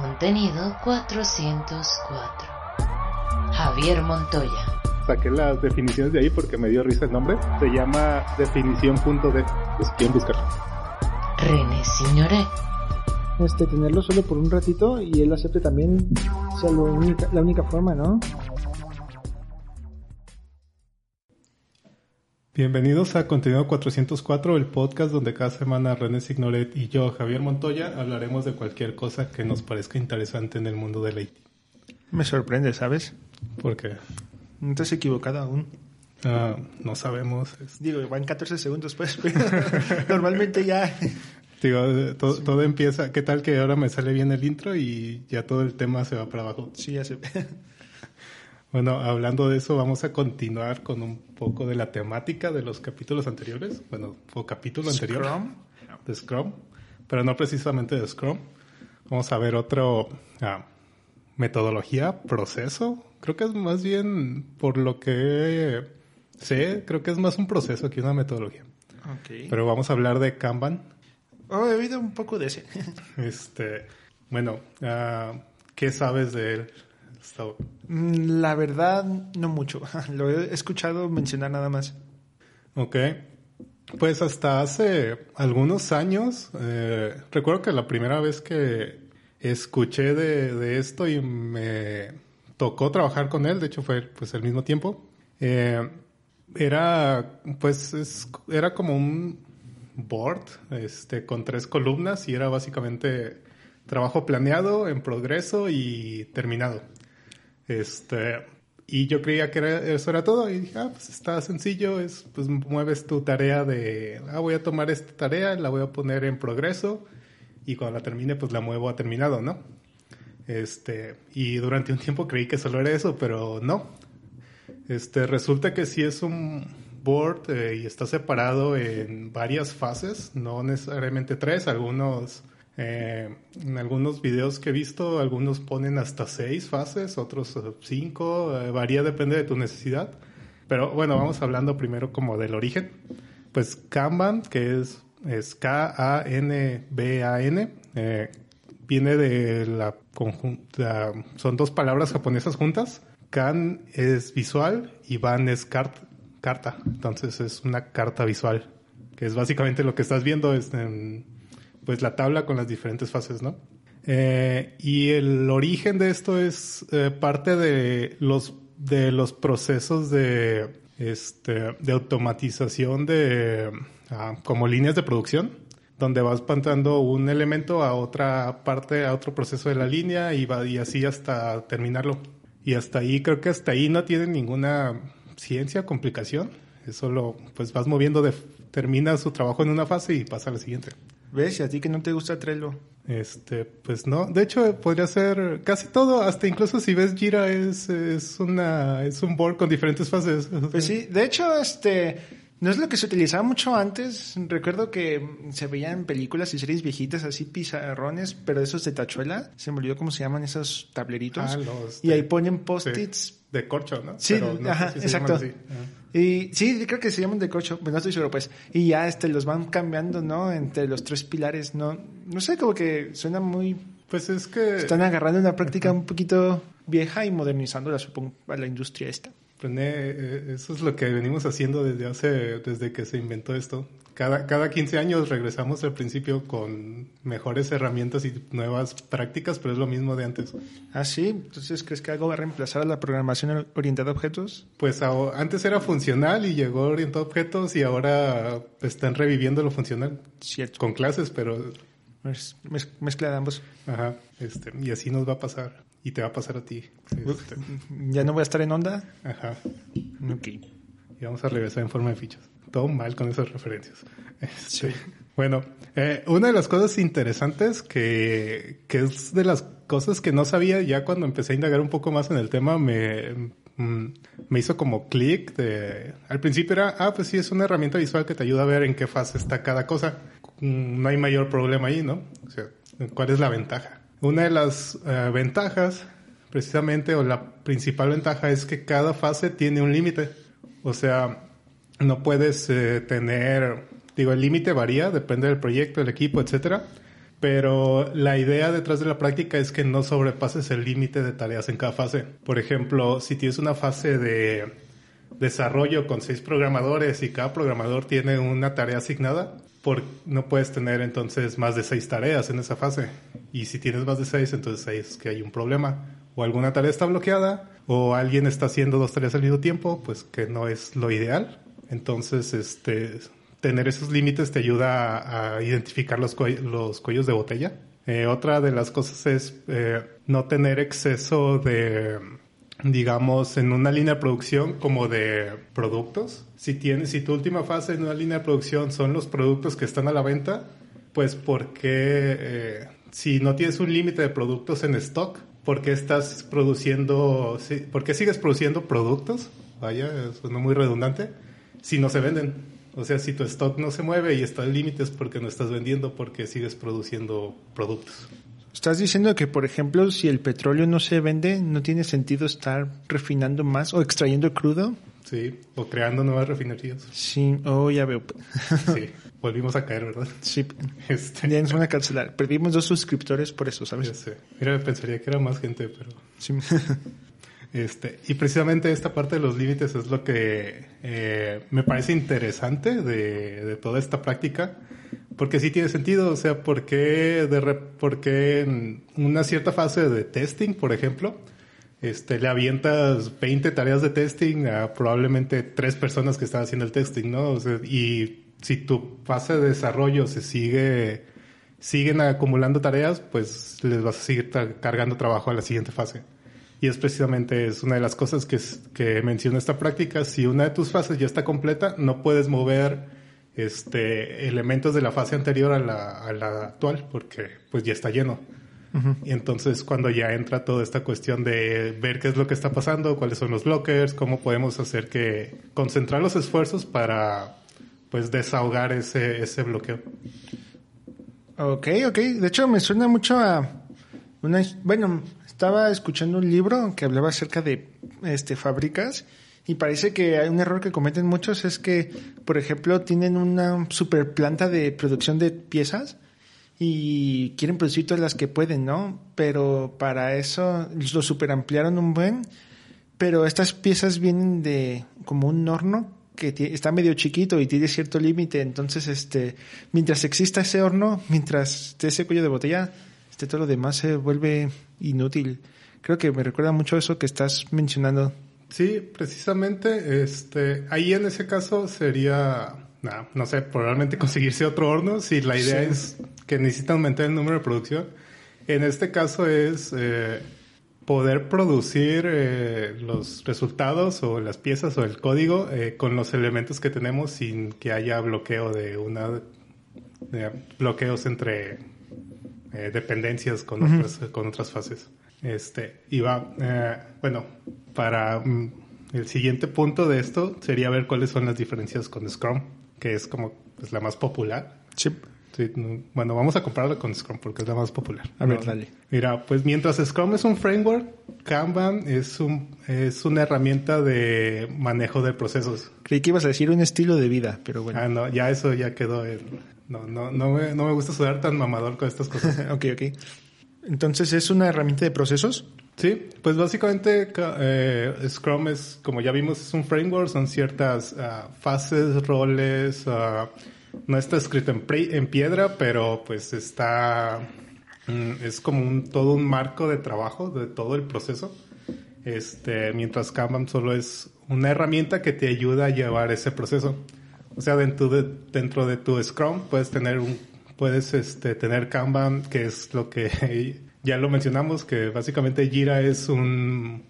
Contenido 404. Javier Montoya. Saqué las definiciones de ahí porque me dio risa el nombre. Se llama definición.d. Pues quieren buscarlo. René Signoret. Este, tenerlo solo por un ratito y él acepte también sea lo única- la única forma, ¿no? Bienvenidos a Contenido 404, el podcast donde cada semana René Signoret y yo, Javier Montoya, hablaremos de cualquier cosa que nos parezca interesante en el mundo del IT. Me sorprende, ¿sabes? Porque No te has equivocado aún. ah, no sabemos. Digo, van 14 segundos, pues, pero normalmente ya... digo, eh, todo, todo empieza. ¿Qué tal que ahora me sale bien el intro y ya todo el tema se va para abajo? Sí, ya sé. Bueno, hablando de eso, vamos a continuar con un poco de la temática de los capítulos anteriores. Bueno, o capítulo anterior. Scrum. de Scrum, pero no precisamente de Scrum. Vamos a ver otro ah, metodología, proceso. Creo que es más bien, por lo que sé, creo que es más un proceso que una metodología. Ok. Pero vamos a hablar de Kanban. Oh, he oído un poco de ese. Este, bueno, ah, ¿qué sabes de él? Mm, La verdad, no mucho. Lo he escuchado mencionar nada más. Ok. Pues hasta hace algunos años, eh, recuerdo que la primera vez que escuché de, de esto y me tocó trabajar con él, de hecho fue pues el mismo tiempo, eh, era pues es- era como un board este, con tres columnas y era básicamente trabajo planeado, en progreso y terminado. Este, y yo creía que era- eso era todo y dije, ah, pues está sencillo, es, pues mueves tu tarea de, ah, voy a tomar esta tarea, la voy a poner en progreso y cuando la termine, pues la muevo a terminado, ¿no? Este, y durante un tiempo creí que solo era eso, pero no. Este, resulta que sí es un board eh, y está separado en varias fases, no necesariamente tres, algunos, eh, en algunos videos que he visto, algunos ponen hasta seis fases, otros eh, cinco, eh, varía, depende de tu necesidad. Pero bueno, vamos hablando primero como del origen. Pues Kanban, que es, es K-A-N-B-A-N, eh, viene de la conjunta, son dos palabras japonesas juntas. Kan es visual y Ban es cart- carta. Entonces es una carta visual, que es básicamente lo que estás viendo, es pues la tabla con las diferentes fases, ¿no? Eh, y el origen de esto es eh, parte de los de los procesos de este de automatización de ah, como líneas de producción donde vas pasando un elemento a otra parte a otro proceso de la línea y va y así hasta terminarlo. Y hasta ahí creo que hasta ahí no tiene ninguna ciencia complicación. Es solo pues vas moviendo de termina su trabajo en una fase y pasa a la siguiente ¿Ves? Y a ti que no te gusta Trello. este, pues no. De hecho, podría ser casi todo. Hasta incluso si ves Jira es, es una, es un board con diferentes fases. Pues sí, de hecho, este no es lo que se utilizaba mucho antes. Recuerdo que se veían películas y series viejitas así pizarrones, pero esos de tachuela. Se me olvidó cómo se llaman esos tableritos. Ah, los y de- ahí ponen post-its. De corcho, ¿no? Sí, Pero no ajá, sé si exacto. Y sí, creo que se llaman de cocho, pero no estoy seguro, pues. Y ya este los van cambiando, ¿no? Entre los tres pilares, ¿no? No sé, como que suena muy... Pues es que Están agarrando una práctica un poquito vieja y modernizándola, supongo, a la industria esta. René, eh, eso es lo que venimos haciendo desde hace, desde que se inventó esto. Cada, cada 15 años regresamos al principio con mejores herramientas y nuevas prácticas, pero es lo mismo de antes. Ah, sí. Entonces, ¿crees que algo va a reemplazar a la programación orientada a objetos? Pues antes era funcional y llegó orientado a objetos y ahora están reviviendo lo funcional Cierto. con clases, pero Mez- mez- mezcla de ambos. ajá, este, y así nos va a pasar y te va a pasar a ti. Este, ¿Ya no voy a estar en onda? ajá, Ok. y vamos a regresar en forma de fichas. Todo mal con esas referencias. Este, Bueno, eh, una de las cosas interesantes que, que es de las cosas que no sabía ya cuando empecé a indagar un poco más en el tema, me, mm, me hizo como clic de... Al principio era, ah, pues sí, es una herramienta visual que te ayuda a ver en qué fase está cada cosa. Mm, No hay mayor problema ahí, ¿no? O sea, ¿cuál es la ventaja? Una de las eh, ventajas, precisamente, o la principal ventaja es que cada fase tiene un límite. O sea, no puedes eh, tener, digo, el límite varía, depende del proyecto, del equipo, etcétera. Pero la idea detrás de la práctica es que no sobrepases el límite de tareas en cada fase. Por ejemplo, si tienes una fase de desarrollo con seis programadores y cada programador tiene una tarea asignada, por, no puedes tener entonces más de seis tareas en esa fase. Y si tienes más de seis, entonces ahí es que hay un problema. O alguna tarea está bloqueada, o alguien está haciendo dos tareas al mismo tiempo, pues que no es lo ideal. Entonces, este, tener esos límites te ayuda a, identificar los, cue- los cuellos de botella. Eh, otra de las cosas es eh, no tener exceso de, digamos, en una línea de producción como de productos. Si tienes, si tu última fase en una línea de producción son los productos que están a la venta, pues porque eh, si no tienes un límite de productos en stock, ¿por qué estás produciendo, por qué sigues produciendo productos? Vaya, suena muy redundante, si no se venden. O sea, si tu stock no se mueve y está en límites porque no estás vendiendo, porque sigues produciendo productos. Estás diciendo que, por ejemplo, si el petróleo no se vende, no tiene sentido estar refinando más o extrayendo crudo. Sí, o creando nuevas refinerías. Sí, oh, ya veo. Sí, volvimos a caer, ¿verdad? Sí, Este, ya nos van a cancelar. Perdimos dos suscriptores por eso, ya ¿sabes? sé. Mira, pensaría que era más gente, pero... Sí. Este, y precisamente esta parte de los límites es lo que eh, me parece interesante de, de toda esta práctica, porque sí tiene sentido, o sea, ¿por qué, de re- por qué en una cierta fase de testing, por ejemplo, este, le avientas 20 tareas de testing a probablemente tres personas que están haciendo el testing, ¿no? O sea, y si tu fase de desarrollo se sigue, siguen acumulando tareas, pues les vas a seguir cargando trabajo a la siguiente fase. Y es precisamente es una de las cosas que, que menciona esta práctica. Si una de tus fases ya está completa, no puedes mover este, elementos de la fase anterior a la, a la actual porque pues ya está lleno. Y entonces cuando ya entra toda esta cuestión de ver qué es lo que está pasando, cuáles son los blockers, cómo podemos hacer que concentrar los esfuerzos para pues desahogar ese, ese bloqueo. Ok, ok. De hecho, me suena mucho a una... Bueno, estaba escuchando un libro que hablaba acerca de este fábricas y parece que hay un error que cometen muchos es que, por ejemplo, tienen una super planta de producción de piezas y quieren producir todas las que pueden, ¿no? Pero para eso lo super ampliaron un buen, pero estas piezas vienen de como un horno que está medio chiquito y tiene cierto límite, entonces este mientras exista ese horno, mientras esté ese cuello de botella, este todo lo demás se vuelve inútil. Creo que me recuerda mucho eso que estás mencionando. Sí, precisamente, este, ahí en ese caso sería, nah, no sé, probablemente conseguirse otro horno si la idea Sí. es que necesita aumentar el número de producción. En este caso es eh, poder producir eh, los resultados o las piezas o el código eh, con los elementos que tenemos sin que haya bloqueo de una de bloqueos entre eh, dependencias con otras con otras fases. Este, va, eh, bueno, para mm, el siguiente punto de esto sería ver cuáles son las diferencias con Scrum, que es como pues, la más popular. Sí. Sí, no- bueno, vamos a compararla con Scrum porque es la más popular. A ver, No, dale. Mira, pues mientras Scrum es un framework, Kanban es un es una herramienta de manejo de procesos. Creí que ibas a decir un estilo de vida, pero bueno. Ah, no, ya eso ya quedó. en- no, no, no me, no me gusta sudar tan mamador con estas cosas. ok, ok. Entonces es una herramienta de procesos. Sí, pues básicamente ca- eh, Scrum es, como ya vimos, es un framework, son ciertas ah, fases, roles, ah, no está escrito en, en piedra, pero pues está, mm, es como un, todo un marco de trabajo de todo el proceso. Este, mientras Kanban solo es una herramienta que te ayuda a llevar ese proceso. O sea, dentro de, dentro de tu Scrum puedes tener un, puedes este, tener Kanban, que es lo que ya lo mencionamos, que básicamente Jira es un,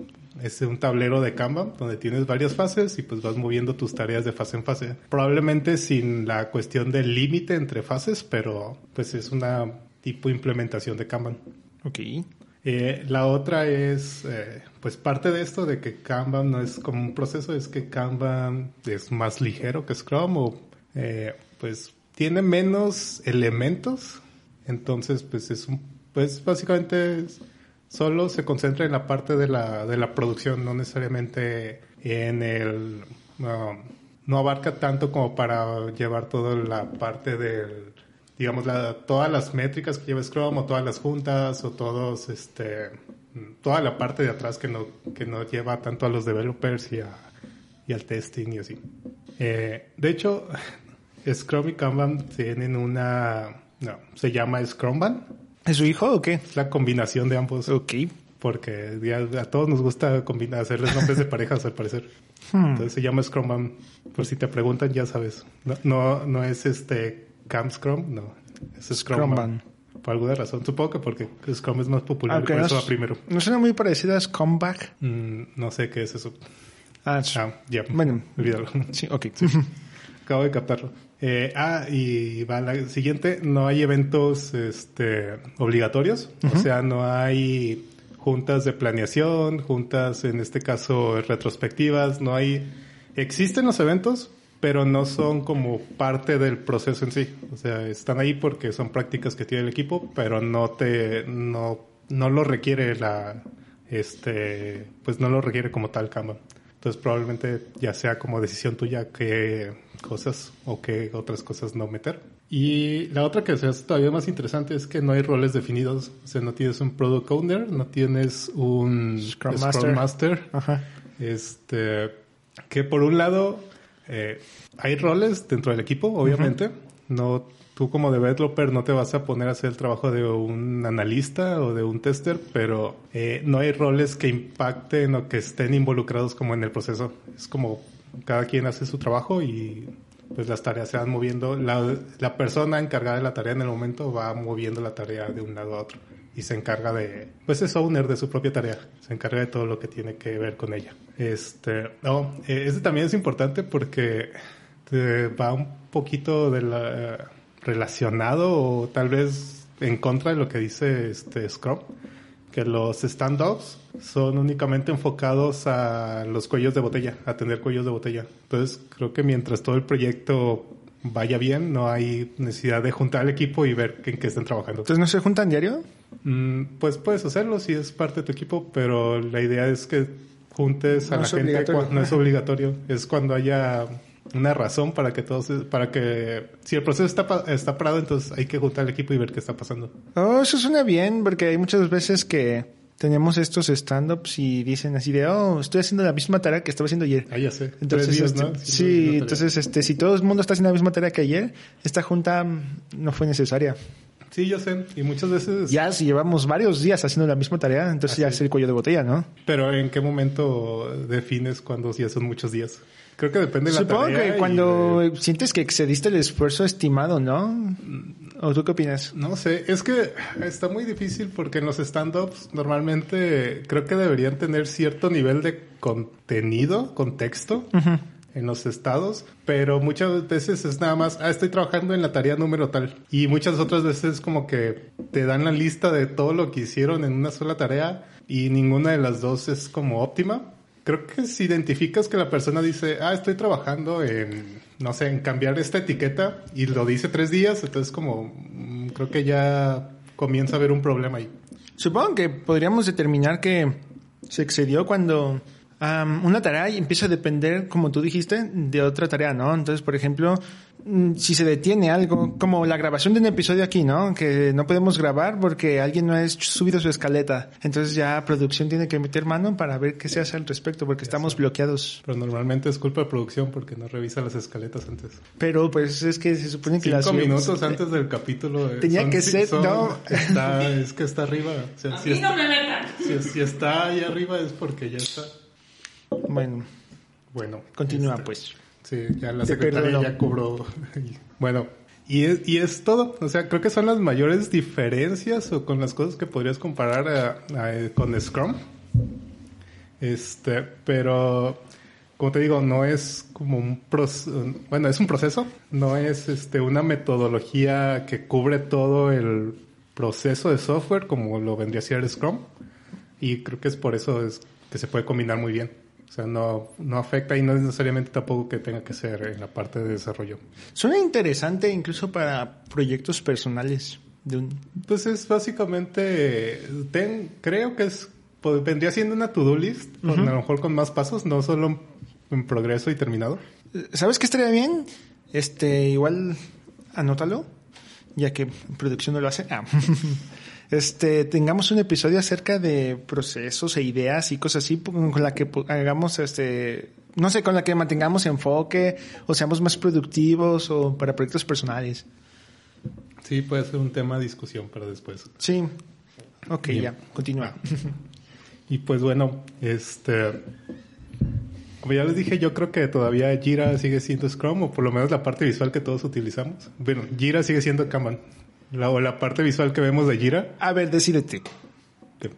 es un tablero de Kanban donde tienes varias fases y pues vas moviendo tus tareas de fase en fase. Probablemente sin la cuestión del límite entre fases, pero pues es una tipo implementación de Kanban. Ok. Eh, la otra es, eh, pues parte de esto de que Kanban no es como un proceso, es que Kanban es más ligero que Scrum o eh, pues tiene menos elementos, entonces pues es un, pues básicamente solo se concentra en la parte de la, de la producción, no necesariamente en el, no, abarca tanto como para llevar toda la parte del digamos, la, todas las métricas que lleva Scrum o todas las juntas o todos, este, toda la parte de atrás que no, que no lleva tanto a los developers y al testing y así. Eh, de hecho, Scrum y Kanban tienen una, no, se llama Scrumban. ¿Es su hijo o qué? Es la combinación de ambos. Ok. Porque ya a todos nos gusta combinar, hacerles nombres de parejas al parecer. Entonces se llama Scrumban. Por si te preguntan, ya sabes. No, no, no es este Camp Scrum, no. Es Scrumban. Por alguna razón. Supongo que porque Scrum es más popular, Aunque por no, eso va es- primero. no suena muy parecida a Scumbag. Mm, no sé qué es eso. Ah. Ah, ya. Bueno. Olvídalo. Sí, ok. Acabo de captarlo. Eh, ah, y va la siguiente. No hay eventos este, obligatorios. O sea, no hay juntas de planeación, juntas, en este caso, retrospectivas. No hay... Existen los eventos, pero no son como parte del proceso en sí. O sea, están ahí porque son prácticas que tiene el equipo, pero no te... No, no lo requiere la... Este... Pues no lo requiere como tal Kanban. Entonces probablemente ya sea como decisión tuya qué cosas o qué otras cosas no meter. Y la otra que se hace todavía más interesante es que no hay roles definidos. O sea, no tienes un product owner, no tienes un Scrum Scrum Master. Master. Ajá. Este, que por un lado eh, hay roles dentro del equipo, obviamente. No, tú como developer no te vas a poner a hacer el trabajo de un analista o de un tester, pero eh, no hay roles que impacten o que estén involucrados como en el proceso. Es como cada quien hace su trabajo y pues las tareas se van moviendo. La, la persona encargada de la tarea en el momento va moviendo la tarea de un lado a otro y se encarga de, pues es owner de su propia tarea, se encarga de todo lo que tiene que ver con ella. Este, no, este también es importante porque te va un poquito de la, relacionado o tal vez en contra de lo que dice este Scrum, que los stand-ups son únicamente enfocados a los cuellos de botella, a tener cuellos de botella. Entonces creo que mientras todo el proyecto vaya bien, no hay necesidad de juntar al equipo y ver en qué están trabajando. Entonces, ¿no se juntan diario? Mm, pues puedes hacerlo si es parte de tu equipo, pero la idea es que juntes a No la gente. obligatorio. cua- No es obligatorio. Es cuando haya una razón para que todos, para que si el proceso está, está parado, entonces hay que juntar al equipo y ver qué está pasando. Oh, eso suena bien, porque hay muchas veces que tenemos estos stand-ups y dicen así de, oh, estoy haciendo la misma tarea que estaba haciendo ayer. Ah, ya sé. Entonces, días, este, ¿no? Sí, entonces, este, si todo el mundo está haciendo la misma tarea que ayer, esta junta no fue necesaria. Sí, yo sé. Y muchas veces. Ya si llevamos varios días haciendo la misma tarea, entonces ya es el cuello de botella, ¿no? Pero ¿en qué momento defines cuando ya son muchos días? Creo que depende de la Supongo tarea. que cuando de- sientes que excediste el esfuerzo estimado, ¿no? ¿O tú qué opinas? No sé, es que está muy difícil porque en los stand-ups normalmente creo que deberían tener cierto nivel de contenido, contexto en los estados, pero muchas veces es nada más, ah, estoy trabajando en la tarea número tal. Y muchas otras veces como que te dan la lista de todo lo que hicieron en una sola tarea y ninguna de las dos es como óptima. Creo que si identificas que la persona dice, ah, estoy trabajando en, no sé, en cambiar esta etiqueta y lo dice tres días, entonces como, mm, creo que ya comienza a haber un problema ahí. Supongo que podríamos determinar que se excedió cuando am, una tarea empieza a depender, como tú dijiste, de otra tarea, ¿no? Entonces, por ejemplo, mm, si se detiene algo, como la grabación de un episodio aquí, ¿no? Que no podemos grabar porque alguien no ha subido su escaleta. Entonces ya producción tiene que meter mano para ver qué se hace al respecto porque estamos bloqueados. Pero normalmente es culpa de producción porque no revisa las escaletas antes. Pero pues es que se supone que Cinco las minutos antes del capítulo. eh, Tenía son- que ser- son- no. Está, es que está arriba. O sea, A si, mí no me metan. si- si está ahí arriba es porque ya está. Bueno, Bueno. continúa este, pues. Sí, ya la secretaria ya cobró. bueno, y es, y es todo. O sea, creo que son las mayores diferencias o con las cosas que podrías comparar a- a- con Scrum. Este, pero como te digo, no es como un proceso, bueno, es un proceso, no es este una metodología que cubre todo el proceso de software como lo vendría a ser Scrum. Y creo que es por eso es que se puede combinar muy bien. O sea, no, no afecta y no es necesariamente tampoco que tenga que ser en la parte de desarrollo. Suena interesante incluso para proyectos personales de un Pues es básicamente, ten- creo que es, pues, vendría siendo una to-do list, con, a lo mejor con más pasos, no solo en progreso y terminado. ¿Sabes qué estaría bien? Este, igual, anótalo. ya que producción no lo hace. Ah. Este, tengamos un episodio acerca de procesos e ideas y cosas así con la que hagamos este, no sé, con la que mantengamos enfoque o seamos más productivos o para proyectos personales. Sí, puede ser un tema de discusión para después. Sí. Ok, ya, continúa. Y pues bueno, este como ya les dije, yo creo que todavía Jira sigue siendo Scrum, o por lo menos la parte visual que todos utilizamos. Bueno, Jira sigue siendo Kanban. La, o la parte visual que vemos de Jira. A ver, decídete.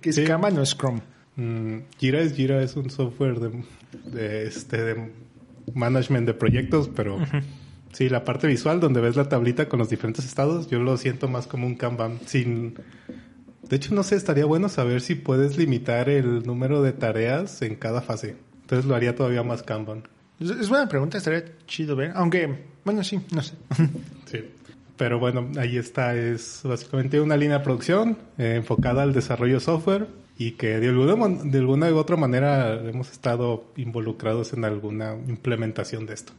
¿Qué es Sí. Kanban o Scrum? Mm, Jira es Jira, es un software de, de, este, de management de proyectos, pero sí, la parte visual donde ves la tablita con los diferentes estados, yo lo siento más como un Kanban. Sin, de hecho, no sé, estaría bueno saber si puedes limitar el número de tareas en cada fase. Entonces lo haría todavía más Kanban. Es es buena pregunta, estaría chido ver. Aunque, bueno, sí, no sé. Sí. Pero bueno, ahí está. Es básicamente una línea de producción eh, enfocada al desarrollo de software y que de alguna, de alguna u otra manera hemos estado involucrados en alguna implementación de esto.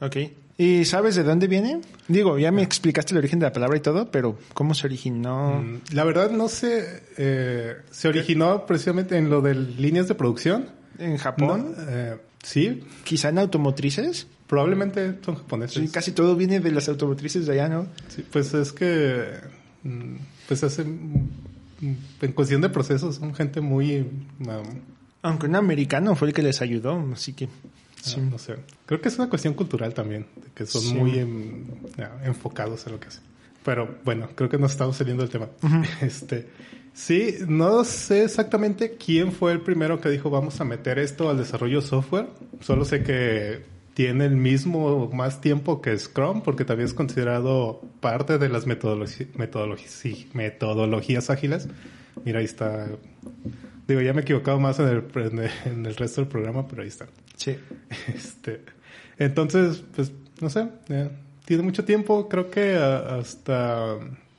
ok. ¿Y sabes de dónde viene? Digo, ya me explicaste el origen de la palabra y todo, pero ¿cómo se originó? Mm, La verdad no sé, eh, se originó precisamente en lo de líneas de producción. ¿En Japón? No, eh, sí, ¿Quizá en automotrices? Probablemente son japoneses. Sí, casi todo viene de las automotrices de allá, ¿no? Sí, pues es que, mm, pues hacen, mm, en cuestión de procesos, son gente muy, um, Aunque un americano fue el que les ayudó, así que... Sí. no, no sé. Creo que es una cuestión cultural también, que son Sí. muy em, enfocados en lo que hacen. Pero bueno, creo que nos estamos saliendo del tema. Este, sí, no sé exactamente quién fue el primero que dijo vamos a meter esto al desarrollo software. Solo sé que tiene el mismo más tiempo que Scrum porque también es considerado parte de las sí, metodologías ágiles. Mira, ahí está. Digo, ya me he equivocado más en el, en el- en el resto del programa, pero ahí está. Sí. Este, entonces, pues, no sé, eh, tiene mucho tiempo, creo que a- hasta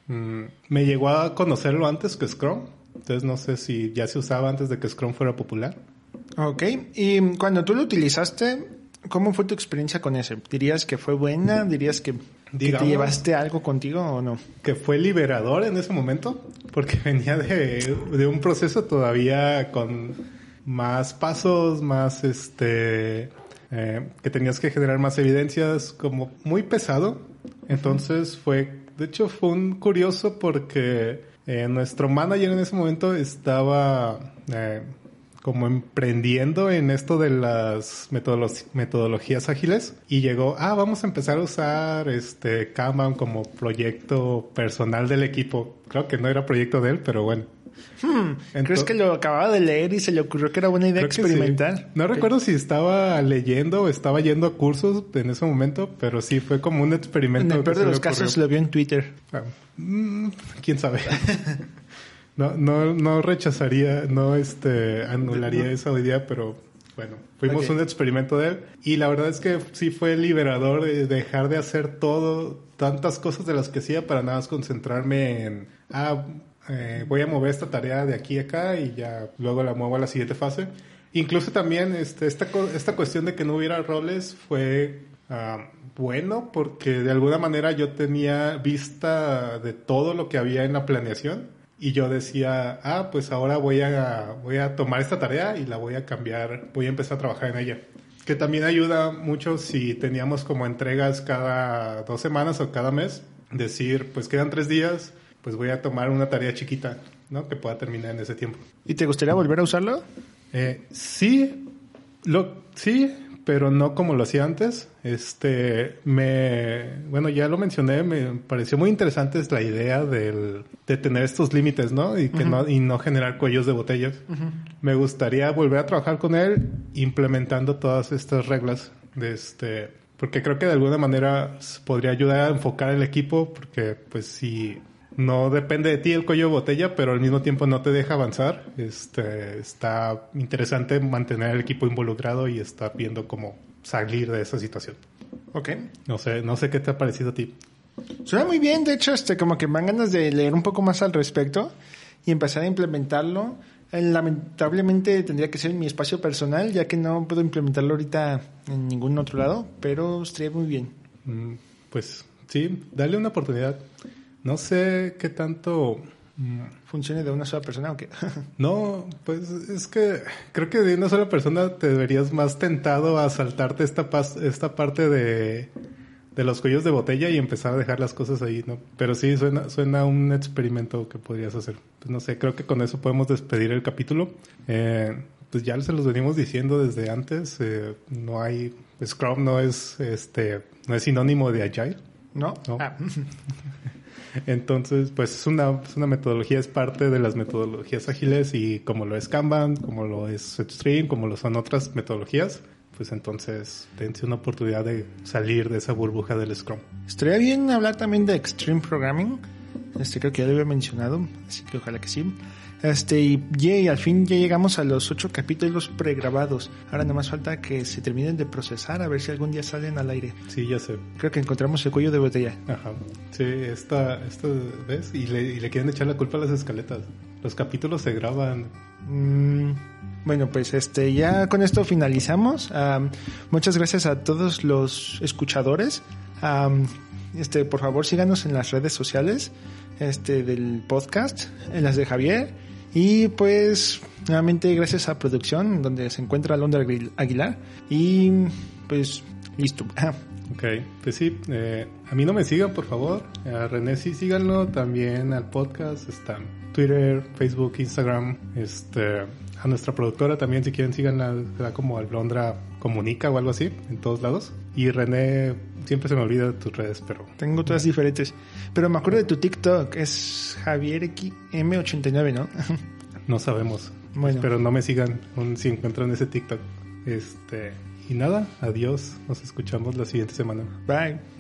mm, me llegó a conocerlo antes que Scrum, entonces no sé si ya se usaba antes de que Scrum fuera popular. Ok. Y cuando tú lo utilizaste, ¿cómo fue tu experiencia con ese? ¿Dirías que fue buena? ¿Dirías que, que te Digamos- llevaste algo contigo o no? Que fue liberador en ese momento, porque venía de, de un proceso todavía con más pasos, más este, eh, que tenías que generar más evidencias, como muy pesado. Entonces fue, de hecho fue un curioso porque eh, nuestro manager en ese momento estaba eh, como emprendiendo en esto de las metodolo- metodologías ágiles y llegó, ah, vamos a empezar a usar este Kanban como proyecto personal del equipo. Creo que no era proyecto de él, pero bueno. ¿Crees que lo acababa de leer y se le ocurrió que era buena idea sí. experimentar? No recuerdo si estaba leyendo o estaba yendo a cursos en ese momento, pero sí fue como un experimento. En el peor de los ocurrió. casos lo vio en Twitter. Ah, mm, quién sabe. no, no, no rechazaría, no este anularía esa idea, pero bueno, fuimos un experimento de él. Y la verdad es que sí fue liberador de dejar de hacer todo, tantas cosas de las que hacía para nada más concentrarme en, ah, eh, voy a mover esta tarea de aquí a acá y ya luego la muevo a la siguiente fase. Incluso también este, esta, esta cuestión de que no hubiera roles fue ah, bueno porque de alguna manera yo tenía vista de todo lo que había en la planeación y yo decía, ah, pues ahora voy a, voy a tomar esta tarea y la voy a cambiar, voy a empezar a trabajar en ella. Que también ayuda mucho si teníamos como entregas cada dos semanas o cada mes, decir, pues quedan tres días, pues voy a tomar una tarea chiquita, ¿no? Que pueda terminar en ese tiempo. ¿Y te gustaría volver a usarlo? Eh, sí, lo, sí, pero no como lo hacía antes. Este, me, bueno, ya lo mencioné, me pareció muy interesante la idea del, de tener estos límites, ¿no? Y que no, y no generar cuellos de botellas. Me gustaría volver a trabajar con él implementando todas estas reglas de este, porque creo que de alguna manera podría ayudar a enfocar el equipo, porque pues si no depende de ti el cuello de botella, pero al mismo tiempo no te deja avanzar. Este, está interesante mantener el equipo involucrado y estar viendo cómo salir de esa situación. Ok. No sé, no sé qué te ha parecido a ti. Suena muy bien, de hecho, este, como que me dan ganas de leer un poco más al respecto y empezar a implementarlo. Eh, Lamentablemente tendría que ser en mi espacio personal, ya que no puedo implementarlo ahorita en ningún otro lado, pero estaría muy bien. Mm, Pues sí, dale una oportunidad. No sé qué tanto... mm, ¿Funcione de una sola persona o qué? No, pues es que creo que de una sola persona te deberías más tentado a saltarte esta, pas- esta parte de, de los cuellos de botella y empezar a dejar las cosas ahí, ¿no? Pero sí, suena, suena un experimento que podrías hacer. Pues no sé, creo que con eso podemos despedir el capítulo. Eh, pues ya se los venimos diciendo desde antes, eh, no hay, Scrum no es, este, no es sinónimo de Agile. ¿No? No. Ah, Entonces, pues es una, es una metodología, es parte de las metodologías ágiles y como lo es Kanban, como lo es Stream, como lo son otras metodologías, pues entonces dense una oportunidad de salir de esa burbuja del Scrum. Estaría bien hablar también de Extreme Programming. Este creo que ya lo había mencionado, así que ojalá que sí. Este, y yay, al fin ya llegamos a los ocho capítulos pregrabados. Ahora nada más falta que se terminen de procesar a ver si algún día salen al aire. Sí, ya sé. Creo que encontramos el cuello de botella. Ajá. Sí, esta, esta ¿ves? Y le, y le quieren echar la culpa a las escaletas. Los capítulos se graban. Mm, bueno, pues este ya con esto finalizamos. Am, muchas gracias a todos los escuchadores. Am, este, por favor, síganos en las redes sociales este, del podcast, en las de Javier. Y pues, nuevamente, gracias a producción, donde se encuentra Londra Aguil- Aguilar. Y pues, listo. Ok, pues sí, eh, a mí no me sigan, por favor. A René sí síganlo, también al podcast, están Twitter, Facebook, Instagram, este, a nuestra productora también si quieren síganla, será como Alblondra Comunica o algo así, en todos lados. Y René, siempre se me olvida de tus redes, pero Tengo todas diferentes. Pero me acuerdo de tu TikTok, es Javier M89, ¿no? no sabemos. Bueno. Pero no me sigan si encuentran ese TikTok. Este, y nada, adiós, nos escuchamos la siguiente semana. Bye.